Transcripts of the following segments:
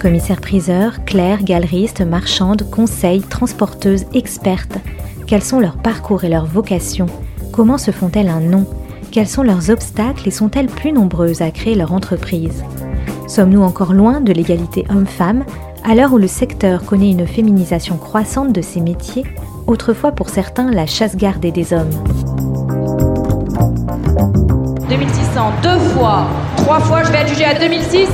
Commissaires-priseurs, clercs, galeristes, marchandes, conseils, transporteuses, expertes. Quels sont leurs parcours et leurs vocations? Comment se font-elles un nom? Quels sont leurs obstacles et sont-elles plus nombreuses à créer leur entreprise? Sommes-nous encore loin de l'égalité homme-femme? À l'heure où le secteur connaît une féminisation croissante de ses métiers, autrefois pour certains la chasse gardée des hommes. 2600 deux fois, trois fois, je vais adjuger à 2006.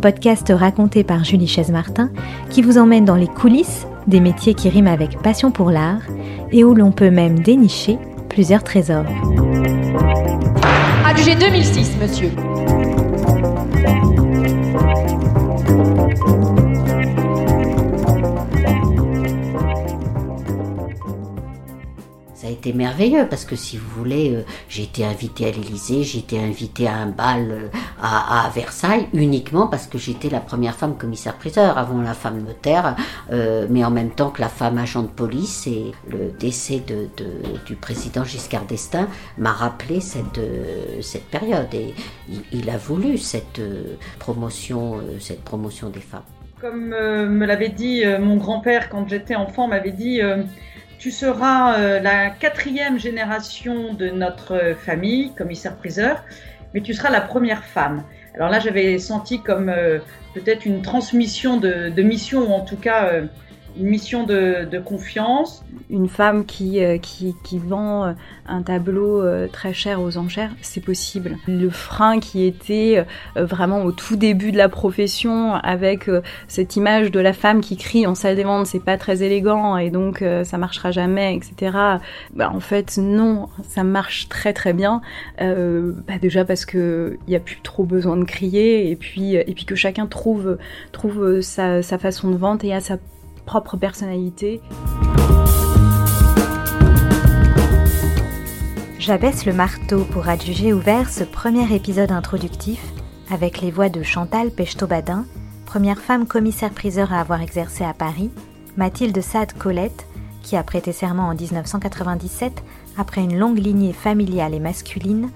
Podcast raconté par Julie Chaise-Martin qui vous emmène dans les coulisses des métiers qui riment avec passion pour l'art et où l'on peut même dénicher plusieurs trésors. Adjugé 2006, monsieur. Été merveilleux parce que si vous voulez, euh, j'ai été invitée à l'Élysée, j'ai été invitée à un bal euh, à, Versailles uniquement parce que j'étais la première femme commissaire-priseur avant la femme notaire, euh, mais en même temps que la femme agent de police et le décès du président Giscard d'Estaing m'a rappelé cette, cette période et il, a voulu cette promotion, cette promotion des femmes. Comme me l'avait dit mon grand-père quand j'étais enfant, m'avait dit tu seras euh, la quatrième génération de notre famille, commissaire-priseur, mais tu seras la première femme. Alors là, j'avais senti comme euh, peut-être une transmission de, mission, ou en tout cas euh, une mission de, confiance. Une femme qui, euh, vend euh, un tableau euh, très cher aux enchères, c'est possible. Le frein qui était vraiment au tout début de la profession, avec cette image de la femme qui crie en salle des ventes, c'est pas très élégant et donc ça marchera jamais, etc. Bah, en fait, non, ça marche très très bien. Bah, déjà parce que il y a plus trop besoin de crier et puis et puis que chacun trouve sa, sa façon de vendre et a sa propre personnalité. J'abaisse le marteau pour adjuger ouvert ce premier épisode introductif avec les voix de Chantal Pechtot-Badin, première femme commissaire-priseur à avoir exercé à Paris, Mathilde Sade Colette, qui a prêté serment en 1997 après une longue lignée familiale et masculine,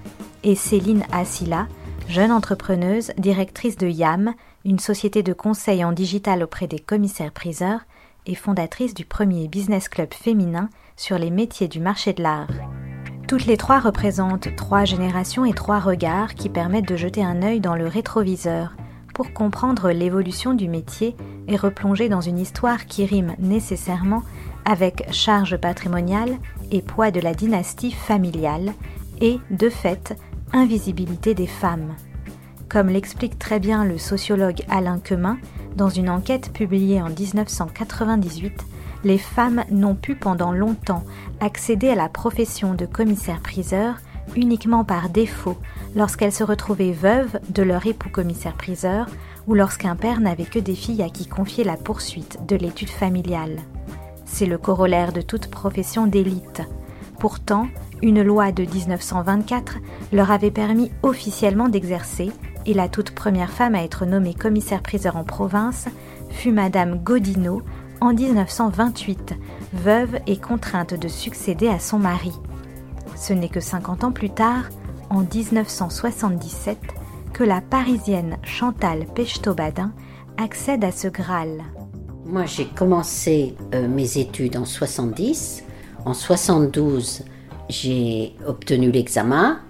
et Céline Assila, jeune entrepreneuse, directrice de YAM, une société de conseil en digital auprès des commissaires-priseurs, et fondatrice du premier business club féminin sur les métiers du marché de l'art. Toutes les trois représentent trois générations et trois regards qui permettent de jeter un œil dans le rétroviseur pour comprendre l'évolution du métier et replonger dans une histoire qui rime nécessairement avec charge patrimoniale et poids de la dynastie familiale et, de fait, invisibilité des femmes. Comme l'explique très bien le sociologue Alain Quemin, dans une enquête publiée en 1998, les femmes n'ont pu pendant longtemps accéder à la profession de commissaire-priseur uniquement par défaut lorsqu'elles se retrouvaient veuves de leur époux commissaire-priseur ou lorsqu'un père n'avait que des filles à qui confier la poursuite de l'étude familiale. C'est le corollaire de toute profession d'élite. Pourtant, une loi de 1924 leur avait permis officiellement d'exercer et la toute première femme à être nommée commissaire-priseur en province fut Madame Godineau en 1928, veuve et contrainte de succéder à son mari. Ce n'est que 50 ans plus tard, en 1977, que la Parisienne Chantal Pechtot-Badin accède à ce Graal. Moi, j'ai commencé euh, mes études en 70. En 72, j'ai obtenu l'examen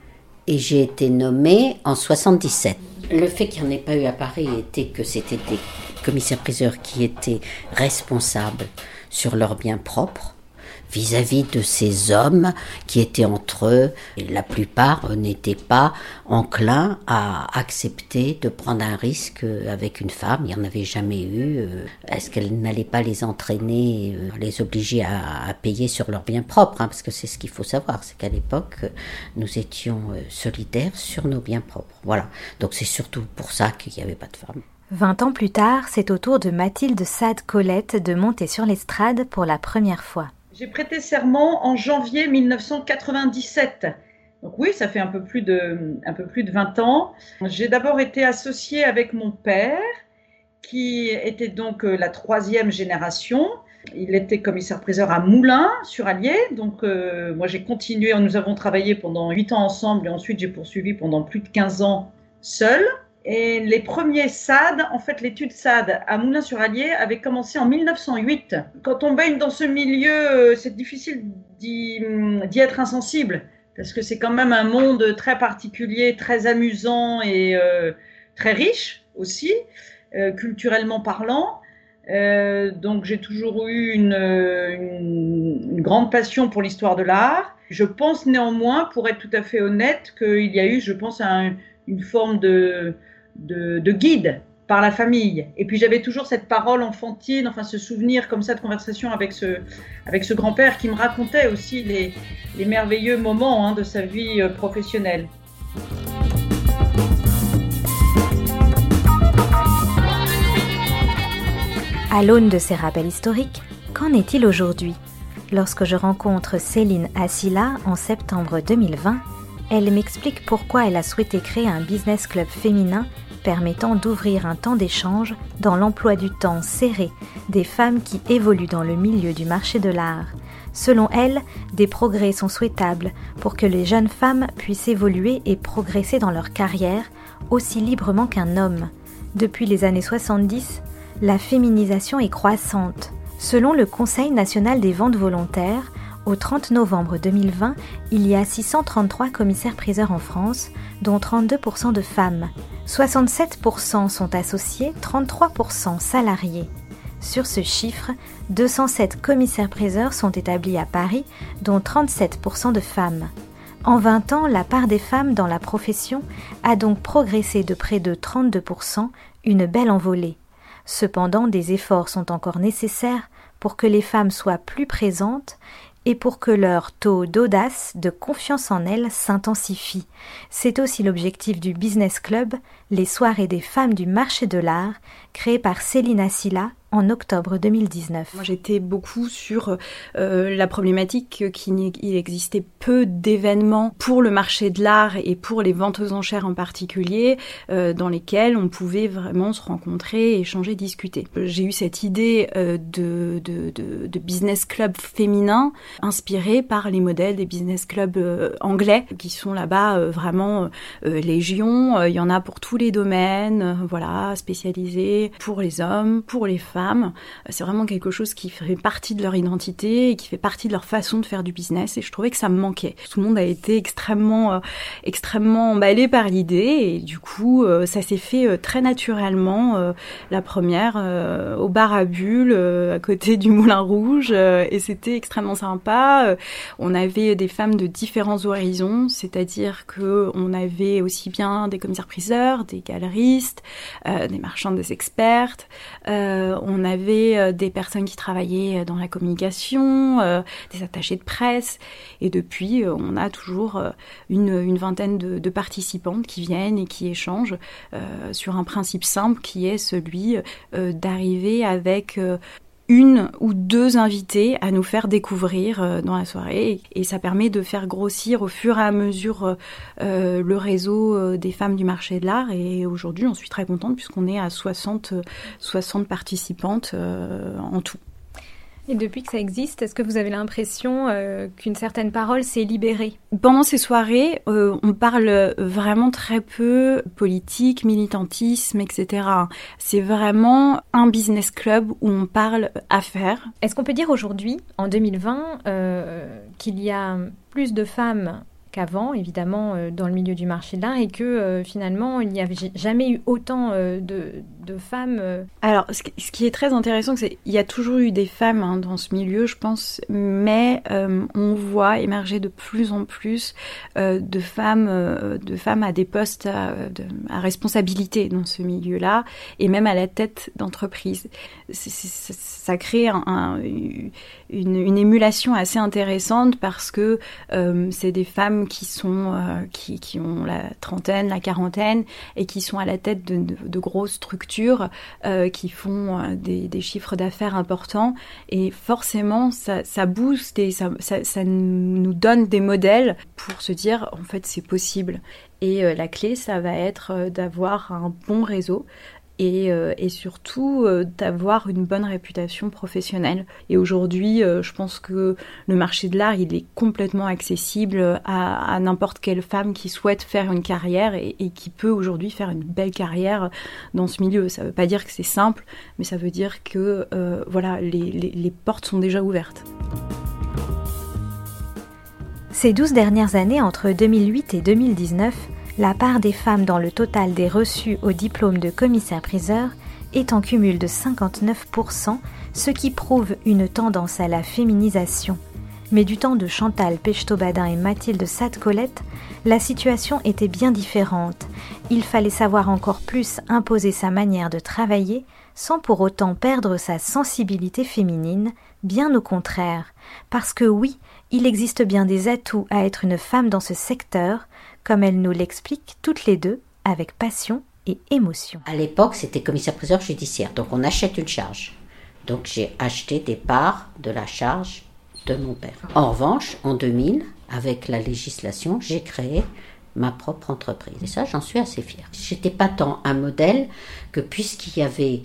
et j'ai été nommée en 77. Le fait qu'il n'y en ait pas eu à Paris était que c'était des commissaires-priseurs qui étaient responsables sur leurs biens propres vis-à-vis de ces hommes qui étaient entre eux. La plupart n'étaient pas enclins à accepter de prendre un risque avec une femme. Il n'y en avait jamais eu. Euh, est-ce qu'elle n'allait pas les entraîner, euh, les obliger à, payer sur leurs biens propres hein, Parce que c'est ce qu'il faut savoir, c'est qu'à l'époque, nous étions euh, solidaires sur nos biens propres. Voilà. Donc c'est surtout pour ça qu'il n'y avait pas de femmes. Vingt ans plus tard, c'est au tour de Mathilde Sade Colette de monter sur l'estrade pour la première fois. J'ai prêté serment en janvier 1997. Donc oui, ça fait un peu plus de, un peu plus de 20 ans. J'ai d'abord été associée avec mon père, qui était donc euh, la troisième génération. Il était commissaire-priseur à Moulins, sur Allier. Donc, euh, moi, j'ai continué. Nous avons travaillé pendant 8 ans ensemble et ensuite, j'ai poursuivi pendant plus de 15 ans seul. Et les premiers SAD, en fait, l'étude SAD à Moulins-sur-Allier avait commencé en 1908. Quand on baigne dans ce milieu, euh, c'est difficile d'y être insensible parce que c'est quand même un monde très particulier, très amusant et euh, très riche aussi, euh, culturellement parlant. donc j'ai toujours eu une, grande passion pour l'histoire de l'art. Je pense néanmoins, pour être tout à fait honnête, qu'il y a eu, je pense, un, une forme de, de, guide par la famille. Et puis j'avais toujours cette parole enfantine, enfin ce souvenir comme ça de conversation avec ce, avec ce grand-père qui me racontait aussi les, merveilleux moments hein, de sa vie euh, professionnelle. À l'aune de ces rappels historiques, qu'en est-il aujourd'hui? Lorsque je rencontre Céline Assila en septembre 2020, elle m'explique pourquoi elle a souhaité créer un business club féminin permettant d'ouvrir un temps d'échange dans l'emploi du temps serré des femmes qui évoluent dans le milieu du marché de l'art. Selon elle, des progrès sont souhaitables pour que les jeunes femmes puissent évoluer et progresser dans leur carrière aussi librement qu'un homme. Depuis les années 70, la féminisation est croissante. Selon le Conseil national des ventes volontaires, au 30 novembre 2020, il y a 633 commissaires-priseurs en France, dont 32% de femmes. 67% sont associés, 33% salariés. Sur ce chiffre, 207 commissaires-priseurs sont établis à Paris, dont 37% de femmes. En 20 ans, la part des femmes dans la profession a donc progressé de près de 32%, une belle envolée. Cependant, des efforts sont encore nécessaires pour que les femmes soient plus présentes et pour que leur taux d'audace, de confiance en elles s'intensifie. C'est aussi l'objectif du Business Club, les soirées des femmes du marché de l'art, créé par Céline Silla en octobre 2019. Moi, j'étais beaucoup sur euh, la problématique qu'il existait peu d'événements pour le marché de l'art et pour les ventes aux enchères en particulier, euh, dans lesquels on pouvait vraiment se rencontrer, échanger, discuter. J'ai eu cette idée euh, de, business club féminin inspiré par les modèles des business clubs anglais qui sont là-bas vraiment légion. Il y en a pour tous les domaines, voilà, spécialisés pour les hommes, pour les femmes c'est vraiment quelque chose qui fait partie de leur identité et qui fait partie de leur façon de faire du business. Et je trouvais que ça me manquait. Tout le monde a été extrêmement, euh, extrêmement emballé par l'idée. Et du coup, euh, ça s'est fait euh, très naturellement. la première au bar à bulles, à côté du Moulin Rouge. et c'était extrêmement sympa. on avait des femmes de différents horizons, c'est-à-dire que on avait aussi bien des commissaires-priseurs, des galeristes, des marchandes, des expertes. On avait euh, des personnes qui travaillaient euh, dans la communication, euh, des attachés de presse, et depuis, on a toujours une, vingtaine de, participantes qui viennent et qui échangent sur un principe simple qui est celui d'arriver avec une ou deux invités à nous faire découvrir euh, dans la soirée et ça permet de faire grossir au fur et à mesure euh, euh, le réseau des femmes du marché de l'art et aujourd'hui on suis très contente puisqu'on est à 60, 60 participantes en tout. Et depuis que ça existe, est-ce que vous avez l'impression euh, qu'une certaine parole s'est libérée? Pendant ces soirées, euh, on parle vraiment très peu politique, militantisme, etc. C'est vraiment un business club où on parle affaires. Est-ce qu'on peut dire aujourd'hui, en 2020, euh, qu'il y a plus de femmes qu'avant, évidemment, dans le milieu du marché de l'art, et que finalement, il n'y avait jamais eu autant de, de, femmes. Alors, ce, qui est très intéressant, c'est qu'il y a toujours eu des femmes hein, dans ce milieu, je pense, mais on voit émerger de plus en plus de femmes, de femmes à des postes à, responsabilité dans ce milieu-là, et même à la tête d'entreprise. Ça crée un, une, émulation assez intéressante parce que c'est des femmes qui sont qui, ont la trentaine, la quarantaine et qui sont à la tête de, grosses structures qui font des, des chiffres d'affaires importants. Et forcément ça, ça booste et ça, nous donne des modèles pour se dire en fait c'est possible. Et la clé ça va être d'avoir un bon réseau euh, et, surtout euh, d'avoir une bonne réputation professionnelle. Et aujourd'hui, euh, je pense que le marché de l'art, il est complètement accessible à, n'importe quelle femme qui souhaite faire une carrière et, qui peut aujourd'hui faire une belle carrière dans ce milieu. Ça ne veut pas dire que c'est simple, mais ça veut dire que voilà, les portes sont déjà ouvertes. Ces douze dernières années, entre 2008 et 2019, la part des femmes dans le total des reçus au diplôme de commissaire-priseur est en cumul de 59%, ce qui prouve une tendance à la féminisation. Mais du temps de Chantal Pechtobadin et Mathilde Sade-Colette, la situation était bien différente. Il fallait savoir encore plus imposer sa manière de travailler sans pour autant perdre sa sensibilité féminine, bien au contraire. Parce que oui, il existe bien des atouts à être une femme dans ce secteur, comme elles nous l'expliquent toutes les deux avec passion et émotion. À l'époque, c'était commissaire-priseur judiciaire, donc on achète une charge. Donc j'ai acheté des parts de la charge de mon père. En revanche, en 2000, avec la législation, j'ai créé ma propre entreprise. Et ça, j'en suis assez fière. J'étais pas tant un modèle que puisqu'il y avait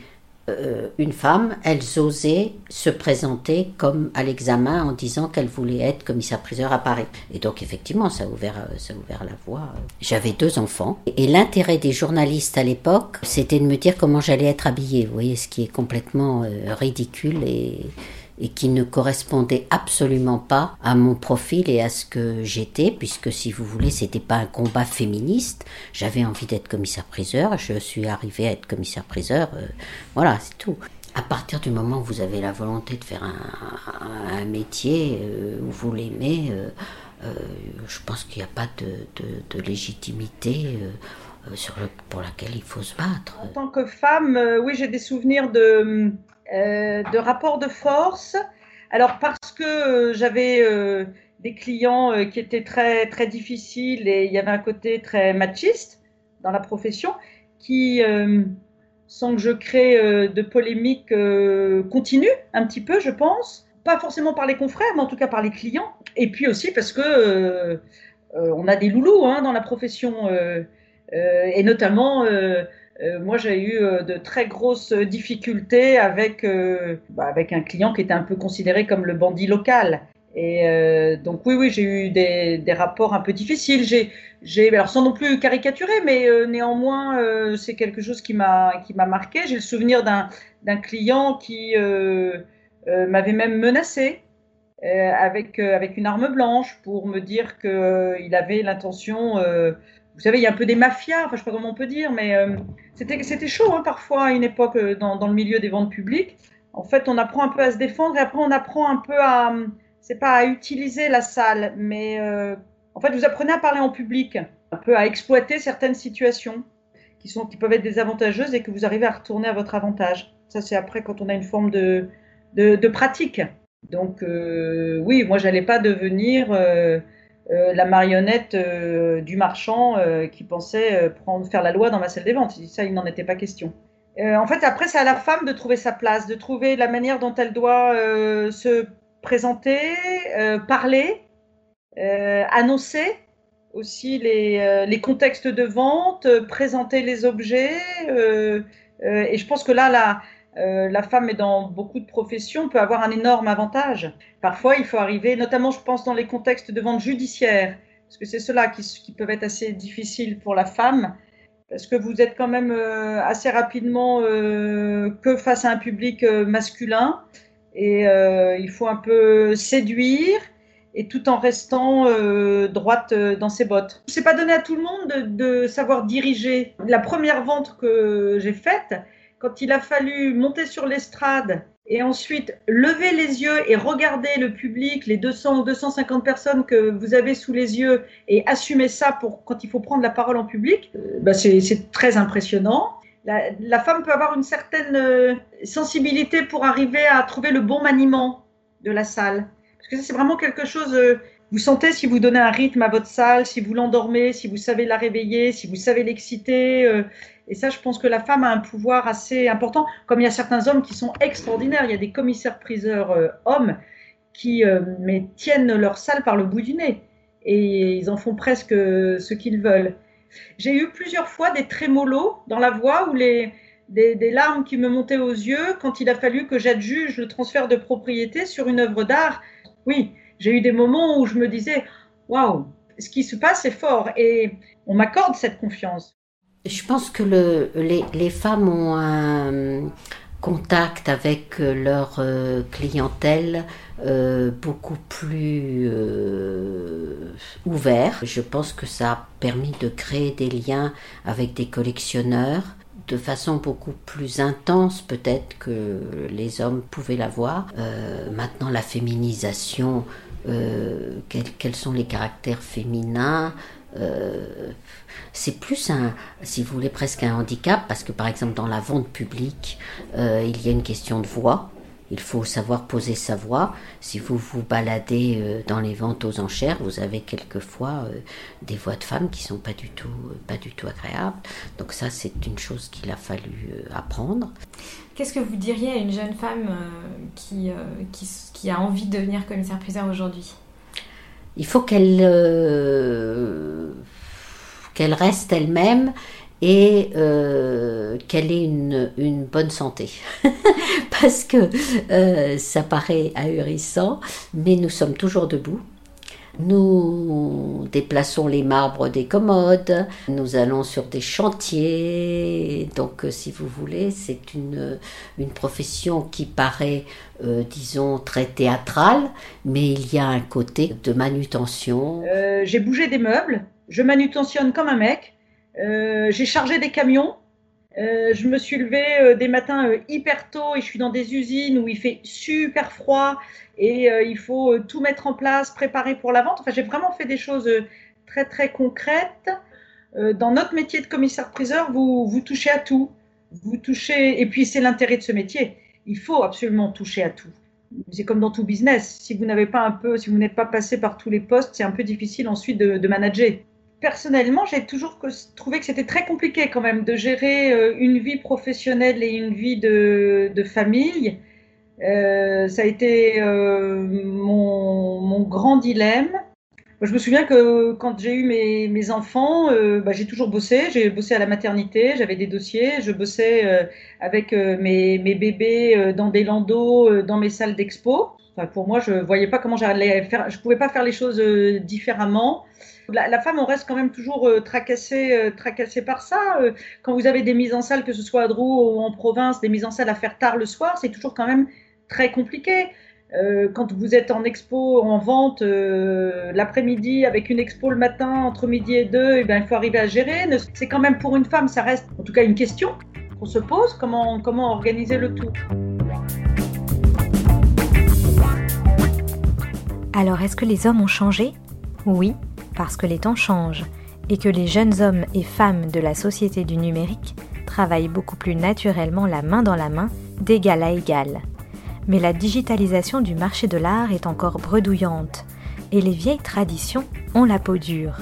euh, une femme, elles osaient se présenter comme à l'examen en disant qu'elle voulait être commissaire-priseur à Paris. Et donc effectivement, ça a ouvert, euh, ça a ouvert la voie. J'avais deux enfants. Et l'intérêt des journalistes à l'époque, c'était de me dire comment j'allais être habillée. Vous voyez, ce qui est complètement euh, ridicule et et qui ne correspondait absolument pas à mon profil et à ce que j'étais, puisque si vous voulez, c'était pas un combat féministe. J'avais envie d'être commissaire-priseur, je suis arrivée à être commissaire-priseur, euh, voilà, c'est tout. À partir du moment où vous avez la volonté de faire un, métier euh, où vous l'aimez, euh, je pense qu'il n'y a pas de, légitimité. pour laquelle il faut se battre. En tant que femme, oui, j'ai des souvenirs de, euh, de rapport de force. Alors parce que euh, j'avais euh, des clients qui étaient très très difficiles et il y avait un côté très machiste dans la profession qui sans que je crée de polémiques continues un petit peu, je pense. Pas forcément par les confrères, mais en tout cas par les clients. Et puis aussi parce que on a des loulous hein, dans la profession, et notamment euh, moi, j'ai eu euh, de très grosses difficultés avec, euh, bah, avec un client qui était un peu considéré comme le bandit local. Et donc oui, oui, j'ai eu des, des, rapports un peu difficiles. J'ai, alors sans non plus caricaturer, mais néanmoins, c'est quelque chose qui m'a, qui m'a marqué. J'ai le souvenir d'un, d'un client qui m'avait même menacé avec, avec une arme blanche pour me dire qu'il avait l'intention vous savez, il y a un peu des mafias, enfin, je ne sais pas comment on peut dire, mais euh, c'était chaud hein, parfois à une époque euh, dans, le milieu des ventes publiques. En fait, on apprend un peu à se défendre et après, on apprend un peu à, c'est pas à utiliser la salle, mais euh, en fait, vous apprenez à parler en public, un peu à exploiter certaines situations qui, peuvent être désavantageuses et que vous arrivez à retourner à votre avantage. Ça, c'est après quand on a une forme de pratique. Donc, oui, moi, j'allais pas devenir euh, la marionnette euh, du marchand euh, qui pensait prendre, faire la loi dans ma salle des ventes. Ça, il n'en était pas question. en fait, après, c'est à la femme de trouver sa place, de trouver la manière dont elle doit se présenter, parler, annoncer aussi les, les, contextes de vente, présenter les objets. et je pense que là, la, euh, la femme est dans beaucoup de professions, peut avoir un énorme avantage. Parfois, il faut arriver, notamment je pense dans les contextes de vente judiciaire, parce que c'est cela qui, qui, peuvent être assez difficiles pour la femme, parce que vous êtes quand même euh, assez rapidement euh, que face à un public masculin, et il faut un peu séduire, et tout en restant droite dans ses bottes. C'est pas donné à tout le monde de savoir diriger. La première vente que j'ai faite, quand il a fallu monter sur l'estrade et ensuite lever les yeux et regarder le public, les 200 ou 250 personnes que vous avez sous les yeux et assumer ça pour quand il faut prendre la parole en public, bah c'est très impressionnant. La, femme peut avoir une certaine euh, sensibilité pour arriver à trouver le bon maniement de la salle. Parce que c'est vraiment quelque chose euh, Vous sentez si vous donnez un rythme à votre salle, si vous l'endormez, si vous savez la réveiller, si vous savez l'exciter. Euh, et ça, je pense que la femme a un pouvoir assez important, comme il y a certains hommes qui sont extraordinaires. Il y a des commissaires-priseurs euh, hommes qui euh, tiennent leur salle par le bout du nez. Et ils en font presque ce qu'ils veulent. J'ai eu plusieurs fois des trémolos dans la voix ou des, des, larmes qui me montaient aux yeux quand il a fallu que j'adjuge le transfert de propriété sur une œuvre d'art. Oui, j'ai eu des moments où je me disais, waouh, ce qui se passe est fort et on m'accorde cette confiance. Je pense que le, les, femmes ont un contact avec leur euh, clientèle euh, beaucoup plus euh, ouvert. Je pense que ça a permis de créer des liens avec des collectionneurs de façon beaucoup plus intense peut-être que les hommes pouvaient l'avoir. Euh, maintenant, la féminisation euh, quels, sont les caractères féminins. Euh, c'est plus un, si vous voulez, presque un handicap, parce que par exemple dans la vente publique, euh, il y a une question de voix. Il faut savoir poser sa voix. Si vous vous baladez dans les ventes aux enchères, vous avez quelquefois des voix de femmes qui sont pas du tout, pas du tout agréables. Donc ça, c'est une chose qu'il a fallu apprendre. Qu'est-ce que vous diriez à une jeune femme qui, qui, qui, a envie de devenir commissaire-priseur aujourd'hui? Il faut qu'elle qu'elle reste elle-même et euh, qu'elle ait une, une, bonne santé. Parce que euh, ça paraît ahurissant, mais nous sommes toujours debout. Nous déplaçons les marbres des commodes, nous allons sur des chantiers. Donc, euh, si vous voulez, c'est une, une profession qui paraît, euh, disons, très théâtrale, mais il y a un côté de manutention. Euh, J'ai bougé des meubles, je manutentionne comme un mec. Euh, j'ai chargé des camions. Euh, je me suis levée euh, des matins hyper tôt et je suis dans des usines où il fait super froid et il faut tout mettre en place, préparer pour la vente. Enfin, j'ai vraiment fait des choses très très concrètes. dans notre métier de commissaire-priseur, vous, vous touchez à tout. Vous touchez, et puis c'est l'intérêt de ce métier. Il faut absolument toucher à tout. C'est comme dans tout business. Si vous n'avez pas un peu, si vous n'êtes pas passé par tous les postes, c'est un peu difficile ensuite de, de manager personnellement, j'ai toujours trouvé que c'était très compliqué quand même de gérer euh, une vie professionnelle et une vie de, famille. Euh, ça a été euh, mon, grand dilemme. je me souviens que quand j'ai eu mes, enfants, bah, j'ai toujours bossé. J'ai bossé à la maternité, j'avais des dossiers, je bossais avec mes, bébés dans des landos, dans mes salles d'expo. pour moi, je voyais pas comment j'allais faire. Je pouvais pas faire les choses différemment. La, femme, on reste quand même toujours euh, tracassée, euh, par ça. Euh, quand vous avez des mises en salle, que ce soit à Drou ou en province, des mises en salle à faire tard le soir, c'est toujours quand même très compliqué. quand vous êtes en expo, en vente l'après-midi, avec une expo le matin entre midi et deux, eh ben, il faut arriver à gérer. C'est quand même pour une femme, ça reste en tout cas une question qu'on se pose, comment, comment organiser le tout. Alors, est-ce que les hommes ont changé? Oui, parce que les temps changent et que les jeunes hommes et femmes de la société du numérique travaillent beaucoup plus naturellement la main dans la main, d'égal à égal. Mais la digitalisation du marché de l'art est encore bredouillante et les vieilles traditions ont la peau dure.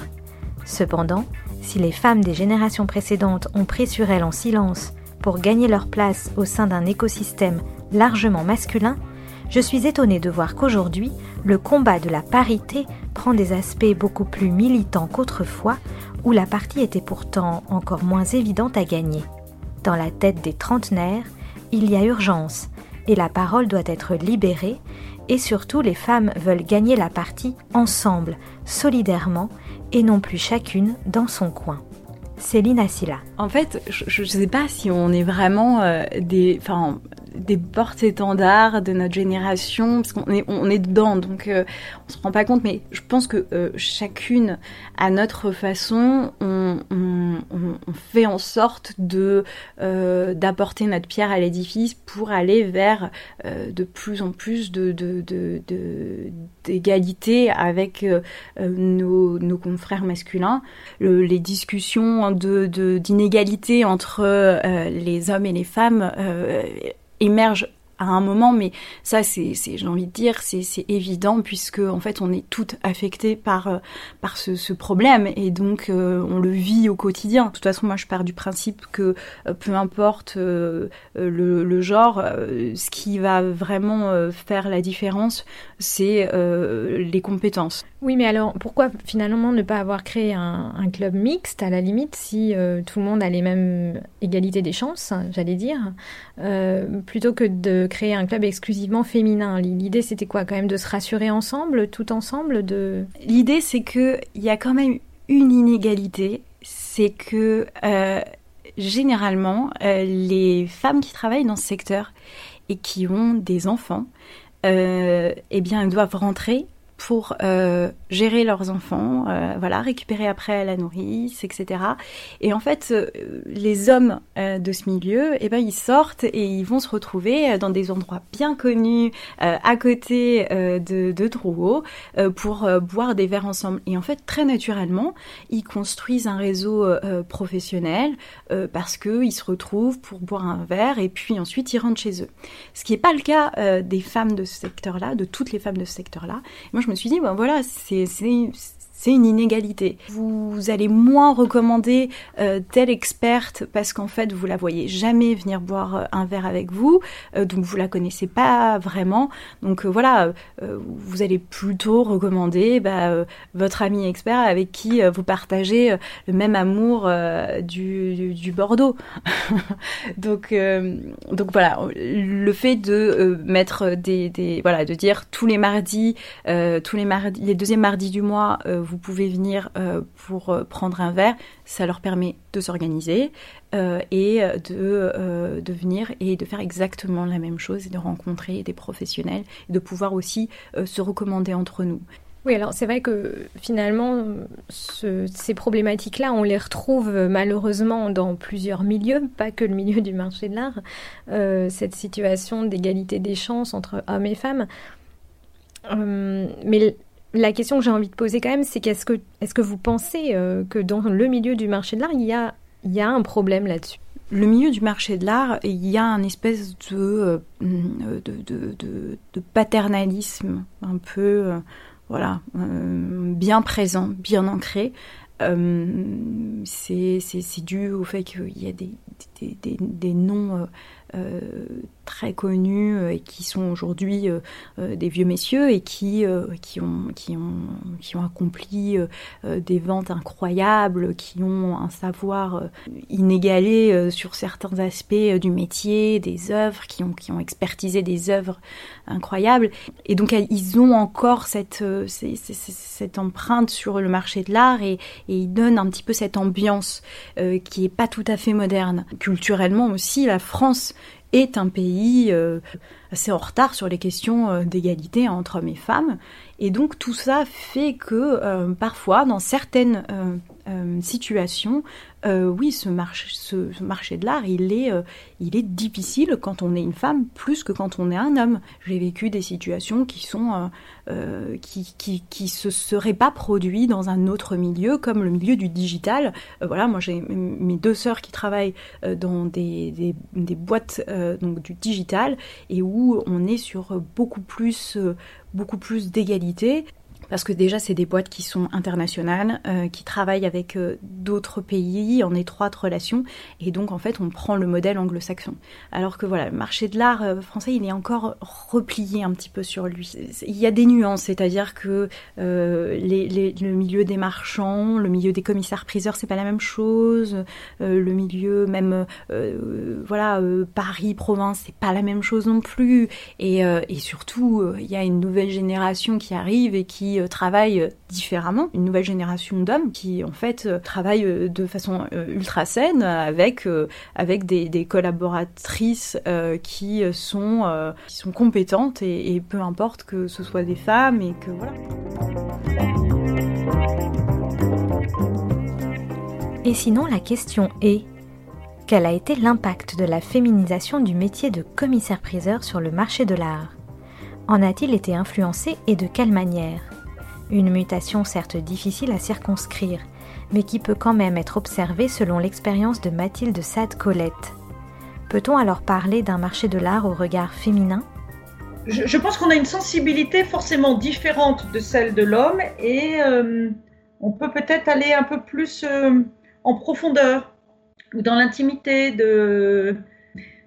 Cependant, si les femmes des générations précédentes ont pris sur elles en silence pour gagner leur place au sein d'un écosystème largement masculin, je suis étonnée de voir qu'aujourd'hui, le combat de la parité prend des aspects beaucoup plus militants qu'autrefois, où la partie était pourtant encore moins évidente à gagner. Dans la tête des trentenaires, il y a urgence, et la parole doit être libérée, et surtout les femmes veulent gagner la partie ensemble, solidairement, et non plus chacune dans son coin. Céline Assila. En fait, je ne sais pas si on est vraiment euh, des, des porte-étendards de notre génération, parce qu'on est, on est dedans, donc euh, on se rend pas compte, mais je pense que euh, chacune, à notre façon, on, on, on fait en sorte de euh, d'apporter notre pierre à l'édifice pour aller vers euh, de plus en plus de, de, de, d'égalité avec nos, nos, confrères masculins. Le, les discussions de, d'inégalité entre les hommes et les femmes émerge à un moment, mais ça, c'est, j'ai envie de dire, c'est, évident puisque en fait, on est toutes affectées par euh, par ce, ce, problème et donc euh, on le vit au quotidien. De toute façon, moi, je pars du principe que euh, peu importe le, le, genre, ce qui va vraiment faire la différence, c'est les compétences. Oui, mais alors pourquoi finalement ne pas avoir créé un, club mixte à la limite si tout le monde a les mêmes égalités des chances, j'allais dire, plutôt que de créer un club exclusivement féminin? L'idée, c'était quoi? Quand même de se rassurer ensemble, tout ensemble de... L'idée, c'est qu'il y a quand même une inégalité. C'est que euh, généralement, euh, les femmes qui travaillent dans ce secteur et qui ont des enfants, euh, eh bien, elles doivent rentrer pour euh, gérer leurs enfants, euh, voilà, récupérer après la nourrice, etc. Et en fait, euh, les hommes de ce milieu, eh ben, ils sortent et ils vont se retrouver dans des endroits bien connus, à côté de, de Drouot, pour boire des verres ensemble. Et en fait, très naturellement, ils construisent un réseau professionnel parce qu'ils se retrouvent pour boire un verre et puis ensuite ils rentrent chez eux. Ce qui n'est pas le cas des femmes de ce secteur-là, de toutes les femmes de ce secteur-là. Je me suis dit, ben voilà, c'est c'est une inégalité. Vous allez moins recommander euh, telle experte parce qu'en fait vous la voyez jamais venir boire euh, un verre avec vous, euh, donc vous la connaissez pas vraiment. Donc voilà, vous allez plutôt recommander bah, votre ami expert avec qui vous partagez le même amour du, Bordeaux. donc voilà, le fait de mettre des, voilà de dire tous les mardis, tous les mardis, les deuxièmes mardis du mois vous pouvez venir euh, pour euh, prendre un verre, ça leur permet de s'organiser euh, et de, de venir et de faire exactement la même chose et de rencontrer des professionnels et de pouvoir aussi se recommander entre nous. Oui, alors c'est vrai que finalement, ces problématiques-là, on les retrouve malheureusement dans plusieurs milieux, pas que le milieu du marché de l'art. cette situation d'égalité des chances entre hommes et femmes. mais la question que j'ai envie de poser quand même, c'est qu'est-ce que, est-ce que vous pensez euh, que dans le milieu du marché de l'art, il y a, il y a un problème là-dessus? Le milieu du marché de l'art, il y a un espèce de, euh, de, de, paternalisme un peu, euh, voilà, bien présent, bien ancré. c'est dû au fait qu'il y a des, des, des, des noms très connus euh, et qui sont aujourd'hui euh, euh, des vieux messieurs et qui, qui, ont, qui, ont, qui ont accompli des ventes incroyables, qui ont un savoir inégalé sur certains aspects du métier, des œuvres, qui ont, qui ont expertisé des œuvres incroyables. Et donc ils ont encore cette, cette empreinte sur le marché de l'art et, et, ils donnent un petit peu cette ambiance qui est pas tout à fait moderne. Culturellement aussi, la France est un pays euh, assez en retard sur les questions euh, d'égalité entre hommes et femmes. Et donc tout ça fait que euh, parfois, dans certaines situations, oui, ce marché, ce, marché de l'art, il est, il est difficile quand on est une femme plus que quand on est un homme. J'ai vécu des situations qui sont euh, qui, qui, qui se serait pas produit dans un autre milieu comme le milieu du digital. Euh, voilà, moi j'ai mes deux sœurs qui travaillent euh, dans des, des, des boîtes donc du digital et où on est sur beaucoup plus beaucoup plus d'égalité parce que déjà c'est des boîtes qui sont internationales, euh, qui travaillent avec euh, d'autres pays en étroite relation, et donc en fait on prend le modèle anglo-saxon. Alors que voilà, le marché de l'art euh, français il est encore replié un petit peu sur lui. Il y a des nuances, c'est-à-dire que le milieu des marchands, le milieu des commissaires-priseurs c'est pas la même chose, le milieu même voilà Paris province c'est pas la même chose non plus, et surtout il y a une nouvelle génération qui arrive et qui euh, travaillent euh, différemment, une nouvelle génération d'hommes qui en fait euh, travaillent de façon ultra saine avec avec des, collaboratrices qui sont qui sont compétentes et, peu importe que ce soit des femmes et que voilà. Et sinon la question est quel a été l'impact de la féminisation du métier de commissaire-priseur sur le marché de l'art? En a-t-il été influencé et de quelle manière? Une mutation certes difficile à circonscrire, mais qui peut quand même être observée selon l'expérience de Mathilde Sade-Colette. Peut-on alors parler d'un marché de l'art au regard féminin? Je, pense qu'on a une sensibilité forcément différente de celle de l'homme et euh, on peut peut-être aller un peu plus euh, en profondeur ou dans l'intimité de,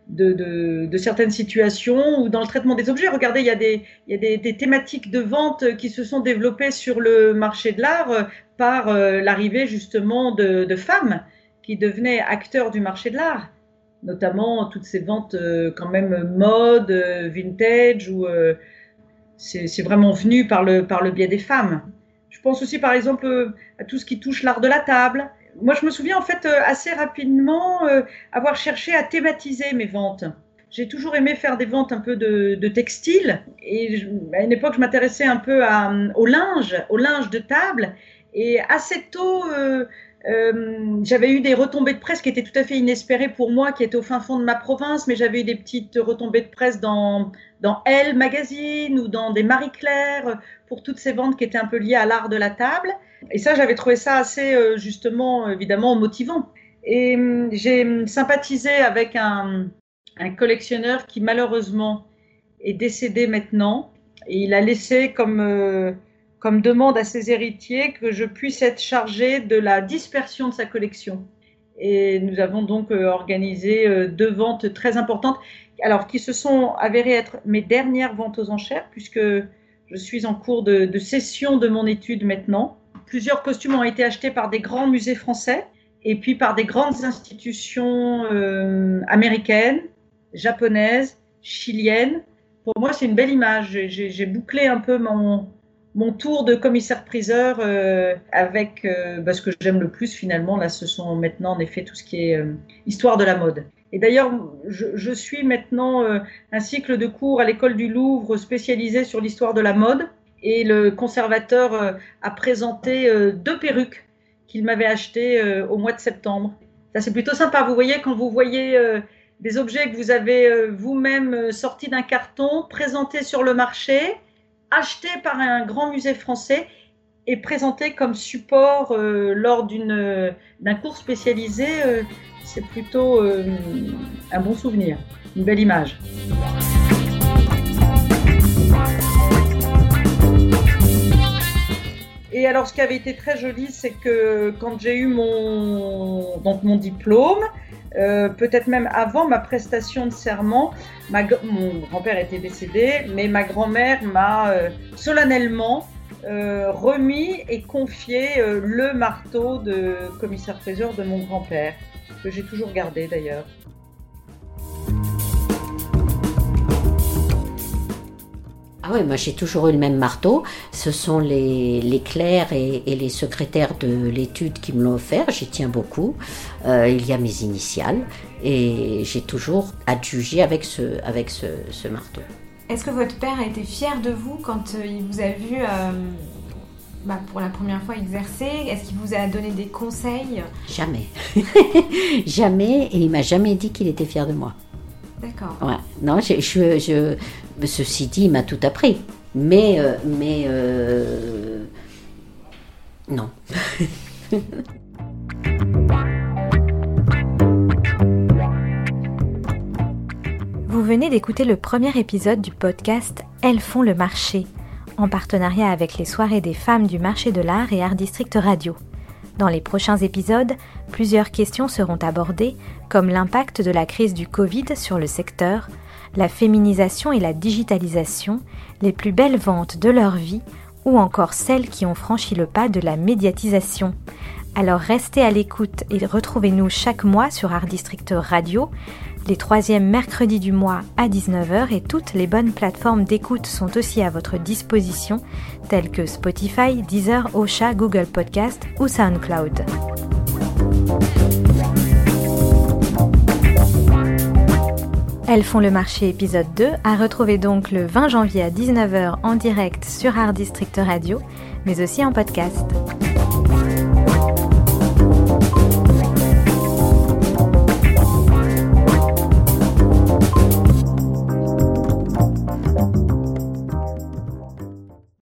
de, certaines situations ou dans le traitement des objets. Regardez, il y a, des, il y a des, thématiques de vente qui se sont développées sur le marché de l'art euh, par l'arrivée justement de, femmes qui devenaient acteurs du marché de l'art notamment toutes ces ventes euh, quand même mode, euh, vintage, euh, c'est vraiment venu par le, par le biais des femmes. Je pense aussi par exemple à tout ce qui touche l'art de la table. Moi, je me souviens en fait assez rapidement avoir cherché à thématiser mes ventes. J'ai toujours aimé faire des ventes un peu de, textile et à une époque, je m'intéressais un peu à, au linge, au linge de table. Et assez tôt, euh, j'avais eu des retombées de presse qui étaient tout à fait inespérées pour moi, qui étaient au fin fond de ma province, mais j'avais eu des petites retombées de presse dans, dans Elle Magazine ou dans des Marie-Claire pour toutes ces ventes qui étaient un peu liées à l'art de la table. Et ça, j'avais trouvé ça assez, euh, justement, évidemment, motivant. Et euh, j'ai sympathisé avec un, collectionneur qui, malheureusement, est décédé maintenant. Et il a laissé comme comme demande à ses héritiers que je puisse être chargée de la dispersion de sa collection. Et nous avons donc euh, organisé euh, deux ventes très importantes, alors qui se sont avérées être mes dernières ventes aux enchères, puisque je suis en cours de, session de mon étude maintenant. Plusieurs costumes ont été achetés par des grands musées français et puis par des grandes institutions euh, américaines, japonaises, chiliennes. Pour moi, c'est une belle image. J'ai bouclé un peu mon, mon tour de commissaire-priseur euh, avec euh, bah, ce que j'aime le plus finalement. Là, ce sont maintenant en effet tout ce qui est euh, histoire de la mode. Et d'ailleurs, je, suis maintenant un cycle de cours à l'école du Louvre spécialisé sur l'histoire de la mode. Et le conservateur a présenté deux perruques qu'il m'avait achetées au mois de septembre. Ça, c'est plutôt sympa. Vous voyez, quand vous voyez des objets que vous avez vous-même sortis d'un carton, présentés sur le marché, acheté par un grand musée français et présenté comme support euh, lors d'une d'un cours spécialisé, euh, c'est plutôt euh, un bon souvenir, une belle image. Et alors, ce qui avait été très joli, c'est que quand j'ai eu mon, donc mon diplôme, euh, peut-être même avant ma prestation de serment. mon grand-père était décédé, mais ma grand-mère m'a euh, solennellement euh, remis et confié le marteau de commissaire-priseur de mon grand-père, que j'ai toujours gardé d'ailleurs. Ah oui, moi j'ai toujours eu le même marteau. Ce sont les, les clercs et, les secrétaires de l'étude qui me l'ont offert. J'y tiens beaucoup. Euh, il y a mes initiales et j'ai toujours adjugé avec ce, avec ce, ce marteau. Est-ce que votre père a été fier de vous quand euh, il vous a vu euh, bah, pour la première fois exercer? Est-ce qu'il vous a donné des conseils? Jamais. jamais. Et il m'a jamais dit qu'il était fier de moi. D'accord. Ouais. Non, je, je, ceci dit, il m'a tout appris. Mais, euh, mais euh, non. Vous venez d'écouter le premier épisode du podcast Elles font le marché, en partenariat avec les soirées des femmes du marché de l'art et Art District Radio. Dans les prochains épisodes, plusieurs questions seront abordées, comme l'impact de la crise du Covid sur le secteur, la féminisation et la digitalisation, les plus belles ventes de leur vie, ou encore celles qui ont franchi le pas de la médiatisation. Alors restez à l'écoute et retrouvez-nous chaque mois sur Art District Radio, les troisièmes mercredis du mois à 19h et toutes les bonnes plateformes d'écoute sont aussi à votre disposition, telles que Spotify, Deezer, Ocha, Google Podcast ou SoundCloud. Elles font le marché épisode 2 à retrouver donc le 20 janvier à 19h en direct sur Art District Radio, mais aussi en podcast.